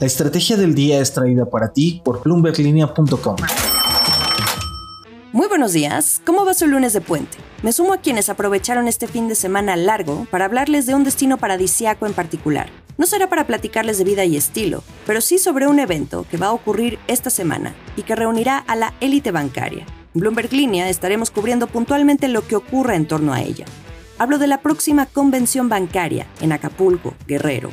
La estrategia del día es traída para ti por bloomberglinea.com. Muy buenos días, ¿cómo va su lunes de puente? Me sumo a quienes aprovecharon este fin de semana largo para hablarles de un destino paradisiaco en particular. No será para platicarles de vida y estilo, pero sí sobre un evento que va a ocurrir esta semana y que reunirá a la élite bancaria. En Bloomberg Línea estaremos cubriendo puntualmente lo que ocurre en torno a ella. Hablo de la próxima convención bancaria en Acapulco, Guerrero,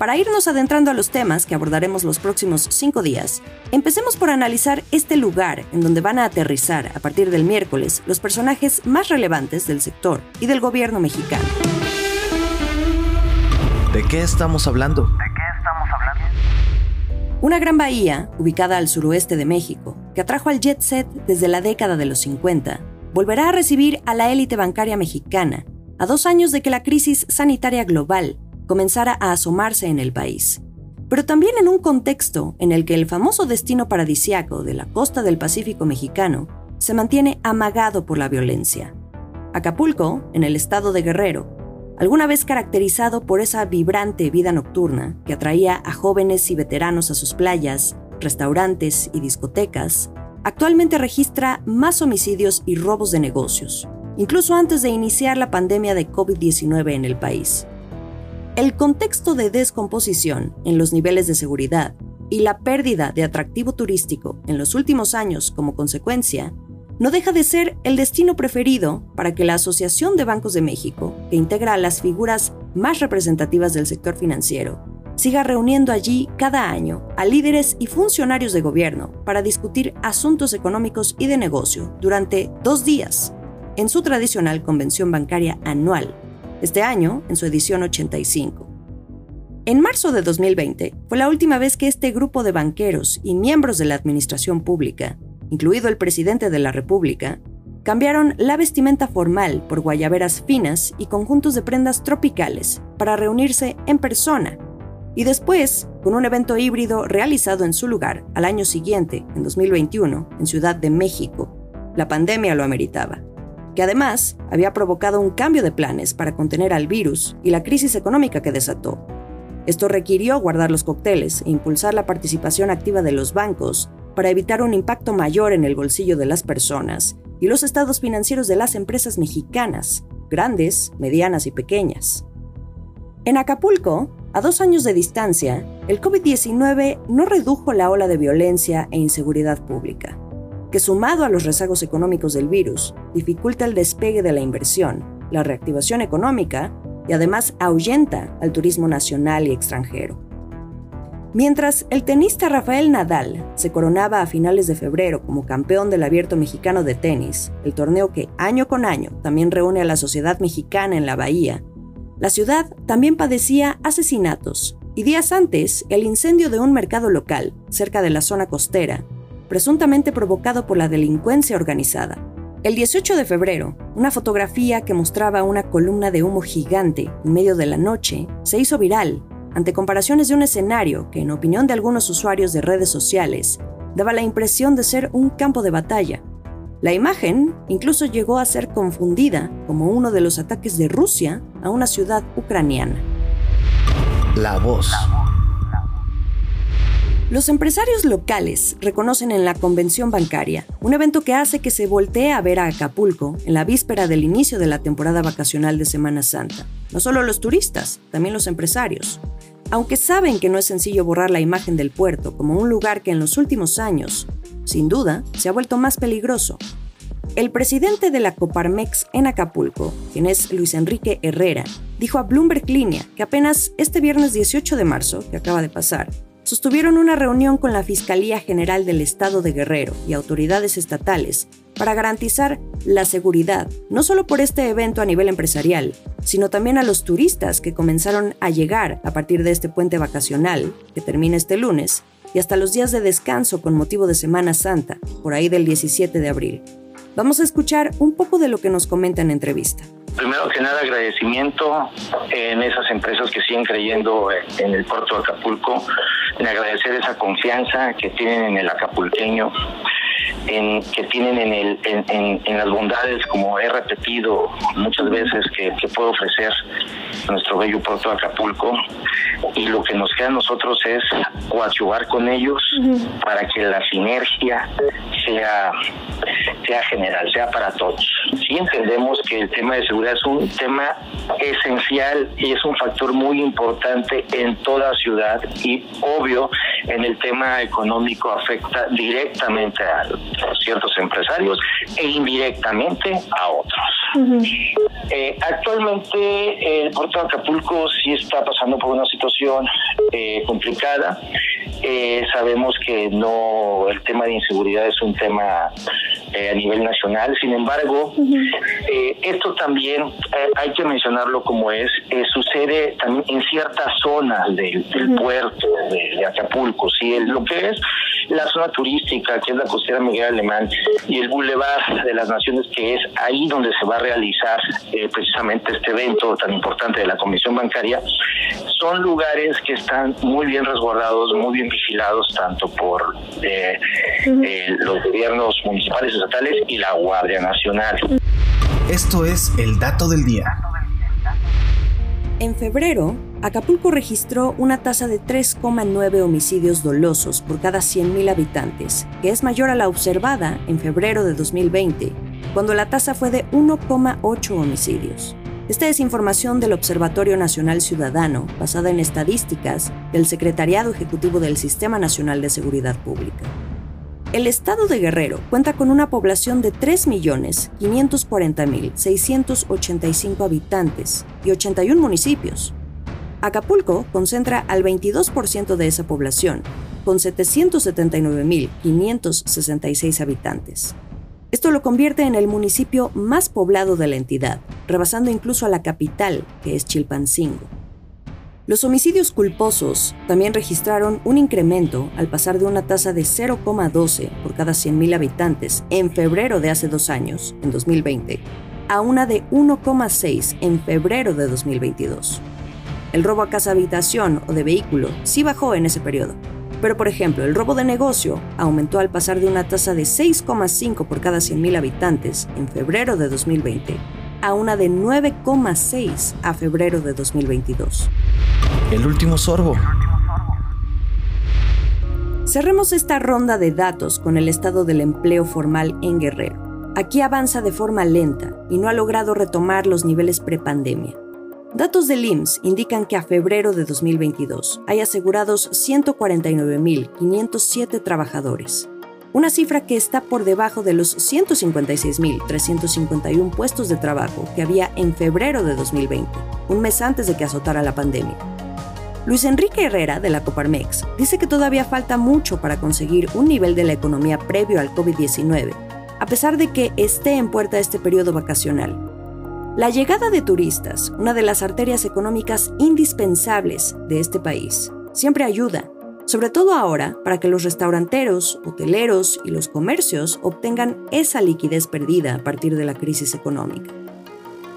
para irnos adentrando a los temas que abordaremos los próximos cinco días, empecemos por analizar este lugar en donde van a aterrizar a partir del miércoles los personajes más relevantes del sector y del gobierno mexicano. ¿De qué estamos hablando? Una gran bahía, ubicada al suroeste de México, que atrajo al jet set desde la década de los 50, volverá a recibir a la élite bancaria mexicana, a dos años de que la crisis sanitaria global comenzara a asomarse en el país, pero también en un contexto en el que el famoso destino paradisiaco de la costa del Pacífico mexicano se mantiene amagado por la violencia. Acapulco, en el estado de Guerrero, alguna vez caracterizado por esa vibrante vida nocturna que atraía a jóvenes y veteranos a sus playas, restaurantes y discotecas, actualmente registra más homicidios y robos de negocios, incluso antes de iniciar la pandemia de COVID-19 en el país. El contexto de descomposición en los niveles de seguridad y la pérdida de atractivo turístico en los últimos años como consecuencia, no deja de ser el destino preferido para que la Asociación de Bancos de México, que integra a las figuras más representativas del sector financiero, siga reuniendo allí cada año a líderes y funcionarios de gobierno para discutir asuntos económicos y de negocio durante dos días. En su tradicional convención bancaria anual este año en su edición 85. En marzo de 2020 fue la última vez que este grupo de banqueros y miembros de la administración pública, incluido el presidente de la República, cambiaron la vestimenta formal por guayaberas finas y conjuntos de prendas tropicales para reunirse en persona, y después con un evento híbrido realizado en su lugar al año siguiente, en 2021, en Ciudad de México. La pandemia lo ameritaba que además había provocado un cambio de planes para contener al virus y la crisis económica que desató. Esto requirió guardar los cócteles e impulsar la participación activa de los bancos para evitar un impacto mayor en el bolsillo de las personas y los estados financieros de las empresas mexicanas, grandes, medianas y pequeñas. En Acapulco, a dos años de distancia, el COVID-19 no redujo la ola de violencia e inseguridad pública que sumado a los rezagos económicos del virus, dificulta el despegue de la inversión, la reactivación económica y además ahuyenta al turismo nacional y extranjero. Mientras el tenista Rafael Nadal se coronaba a finales de febrero como campeón del abierto mexicano de tenis, el torneo que año con año también reúne a la sociedad mexicana en la bahía, la ciudad también padecía asesinatos y días antes el incendio de un mercado local cerca de la zona costera presuntamente provocado por la delincuencia organizada. El 18 de febrero, una fotografía que mostraba una columna de humo gigante en medio de la noche se hizo viral ante comparaciones de un escenario que, en opinión de algunos usuarios de redes sociales, daba la impresión de ser un campo de batalla. La imagen incluso llegó a ser confundida como uno de los ataques de Rusia a una ciudad ucraniana. La voz. Los empresarios locales reconocen en la convención bancaria un evento que hace que se voltee a ver a Acapulco en la víspera del inicio de la temporada vacacional de Semana Santa. No solo los turistas, también los empresarios. Aunque saben que no es sencillo borrar la imagen del puerto como un lugar que en los últimos años, sin duda, se ha vuelto más peligroso. El presidente de la Coparmex en Acapulco, quien es Luis Enrique Herrera, dijo a Bloomberg Línea que apenas este viernes 18 de marzo, que acaba de pasar, sostuvieron una reunión con la Fiscalía General del Estado de Guerrero y autoridades estatales para garantizar la seguridad, no solo por este evento a nivel empresarial, sino también a los turistas que comenzaron a llegar a partir de este puente vacacional, que termina este lunes, y hasta los días de descanso con motivo de Semana Santa, por ahí del 17 de abril. Vamos a escuchar un poco de lo que nos comenta en entrevista. Primero que nada, agradecimiento en esas empresas que siguen creyendo en el puerto de Acapulco, en agradecer esa confianza que tienen en el acapulqueño, que tienen en, el, en, las bondades, como he repetido muchas veces, que, puedo ofrecer nuestro bello puerto de Acapulco y lo que nos queda a nosotros es coadyuvar con ellos para que la sinergia sea, sea general, sea para todos. Sí entendemos que el tema de seguridad es un tema esencial y es un factor muy importante en toda ciudad y obvio en el tema económico afecta directamente a ciertos empresarios e indirectamente a otros. Eh, actualmente el puerto de Acapulco sí está pasando por una situación eh, complicada. Eh, sabemos que no el tema de inseguridad es un tema a nivel nacional. Sin embargo, esto también hay que mencionarlo como es, sucede también en ciertas zonas del, puerto de, Acapulco. Sí, lo que es la zona turística, que es la costera Miguel Alemán, y el Boulevard de las Naciones, que es ahí donde se va a realizar eh, precisamente este evento tan importante de la Comisión Bancaria, son lugares que están muy bien resguardados, muy bien vigilados, tanto por eh, eh, los gobiernos municipales, estatales y la Guardia Nacional. Esto es el dato del día. En febrero, Acapulco registró una tasa de 3,9 homicidios dolosos por cada 100.000 habitantes, que es mayor a la observada en febrero de 2020, cuando la tasa fue de 1,8 homicidios. Esta es información del Observatorio Nacional Ciudadano, basada en estadísticas del Secretariado Ejecutivo del Sistema Nacional de Seguridad Pública. El estado de Guerrero cuenta con una población de 3.540.685 habitantes y 81 municipios. Acapulco concentra al 22% de esa población, con 779.566 habitantes. Esto lo convierte en el municipio más poblado de la entidad, rebasando incluso a la capital, que es Chilpancingo. Los homicidios culposos también registraron un incremento al pasar de una tasa de 0,12 por cada 100.000 habitantes en febrero de hace dos años, en 2020, a una de 1,6 en febrero de 2022. El robo a casa habitación o de vehículo sí bajó en ese periodo, pero por ejemplo el robo de negocio aumentó al pasar de una tasa de 6,5 por cada 100.000 habitantes en febrero de 2020 a una de 9,6 a febrero de 2022. El último sorbo. Cerremos esta ronda de datos con el estado del empleo formal en Guerrero. Aquí avanza de forma lenta y no ha logrado retomar los niveles prepandemia. Datos del IMSS indican que a febrero de 2022 hay asegurados 149.507 trabajadores, una cifra que está por debajo de los 156.351 puestos de trabajo que había en febrero de 2020, un mes antes de que azotara la pandemia. Luis Enrique Herrera, de la Coparmex, dice que todavía falta mucho para conseguir un nivel de la economía previo al COVID-19, a pesar de que esté en puerta este periodo vacacional. La llegada de turistas, una de las arterias económicas indispensables de este país, siempre ayuda sobre todo ahora para que los restauranteros, hoteleros y los comercios obtengan esa liquidez perdida a partir de la crisis económica.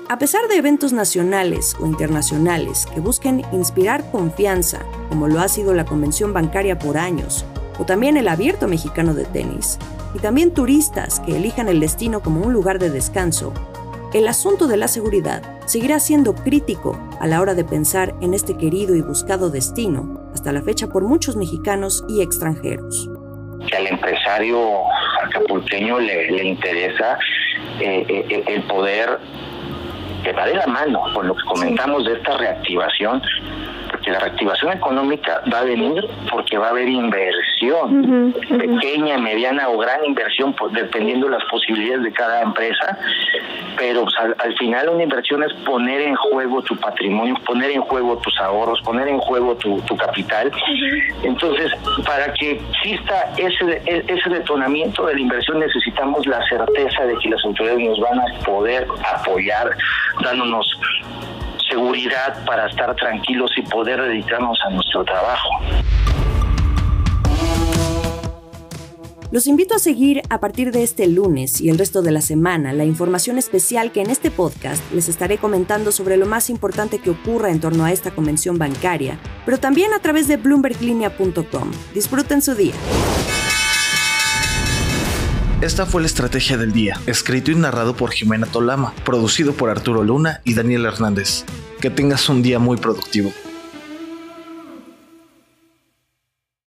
A pesar de eventos nacionales o internacionales que busquen inspirar confianza, como lo ha sido la Convención Bancaria por años, o también el Abierto Mexicano de Tenis, y también turistas que elijan el destino como un lugar de descanso, el asunto de la seguridad seguirá siendo crítico a la hora de pensar en este querido y buscado destino hasta la fecha por muchos mexicanos y extranjeros. Que al empresario acapulqueño le, interesa eh, eh, el poder que va de la mano con lo que comentamos de esta reactivación, porque la reactivación económica va a venir porque va a haber inversión, pequeña, mediana o gran inversión, pues, dependiendo de las posibilidades de cada empresa, pero pues, al, final una inversión es poner en juego tu patrimonio, poner en juego tus ahorros, poner en juego tu, capital. Entonces, para que exista ese, e, ese detonamiento de la inversión necesitamos la certeza de que las autoridades nos van a poder apoyar, dándonos seguridad para estar tranquilos y poder dedicarnos a nuestro trabajo. Los invito a seguir a partir de este lunes y el resto de la semana la información especial que en este podcast les estaré comentando sobre lo más importante que ocurra en torno a esta convención bancaria, pero también a través de bloomberglinea.com. Disfruten su día. Esta fue la estrategia del día, escrito y narrado por Jimena Tolama, producido por Arturo Luna y Daniel Hernández. Que tengas un día muy productivo.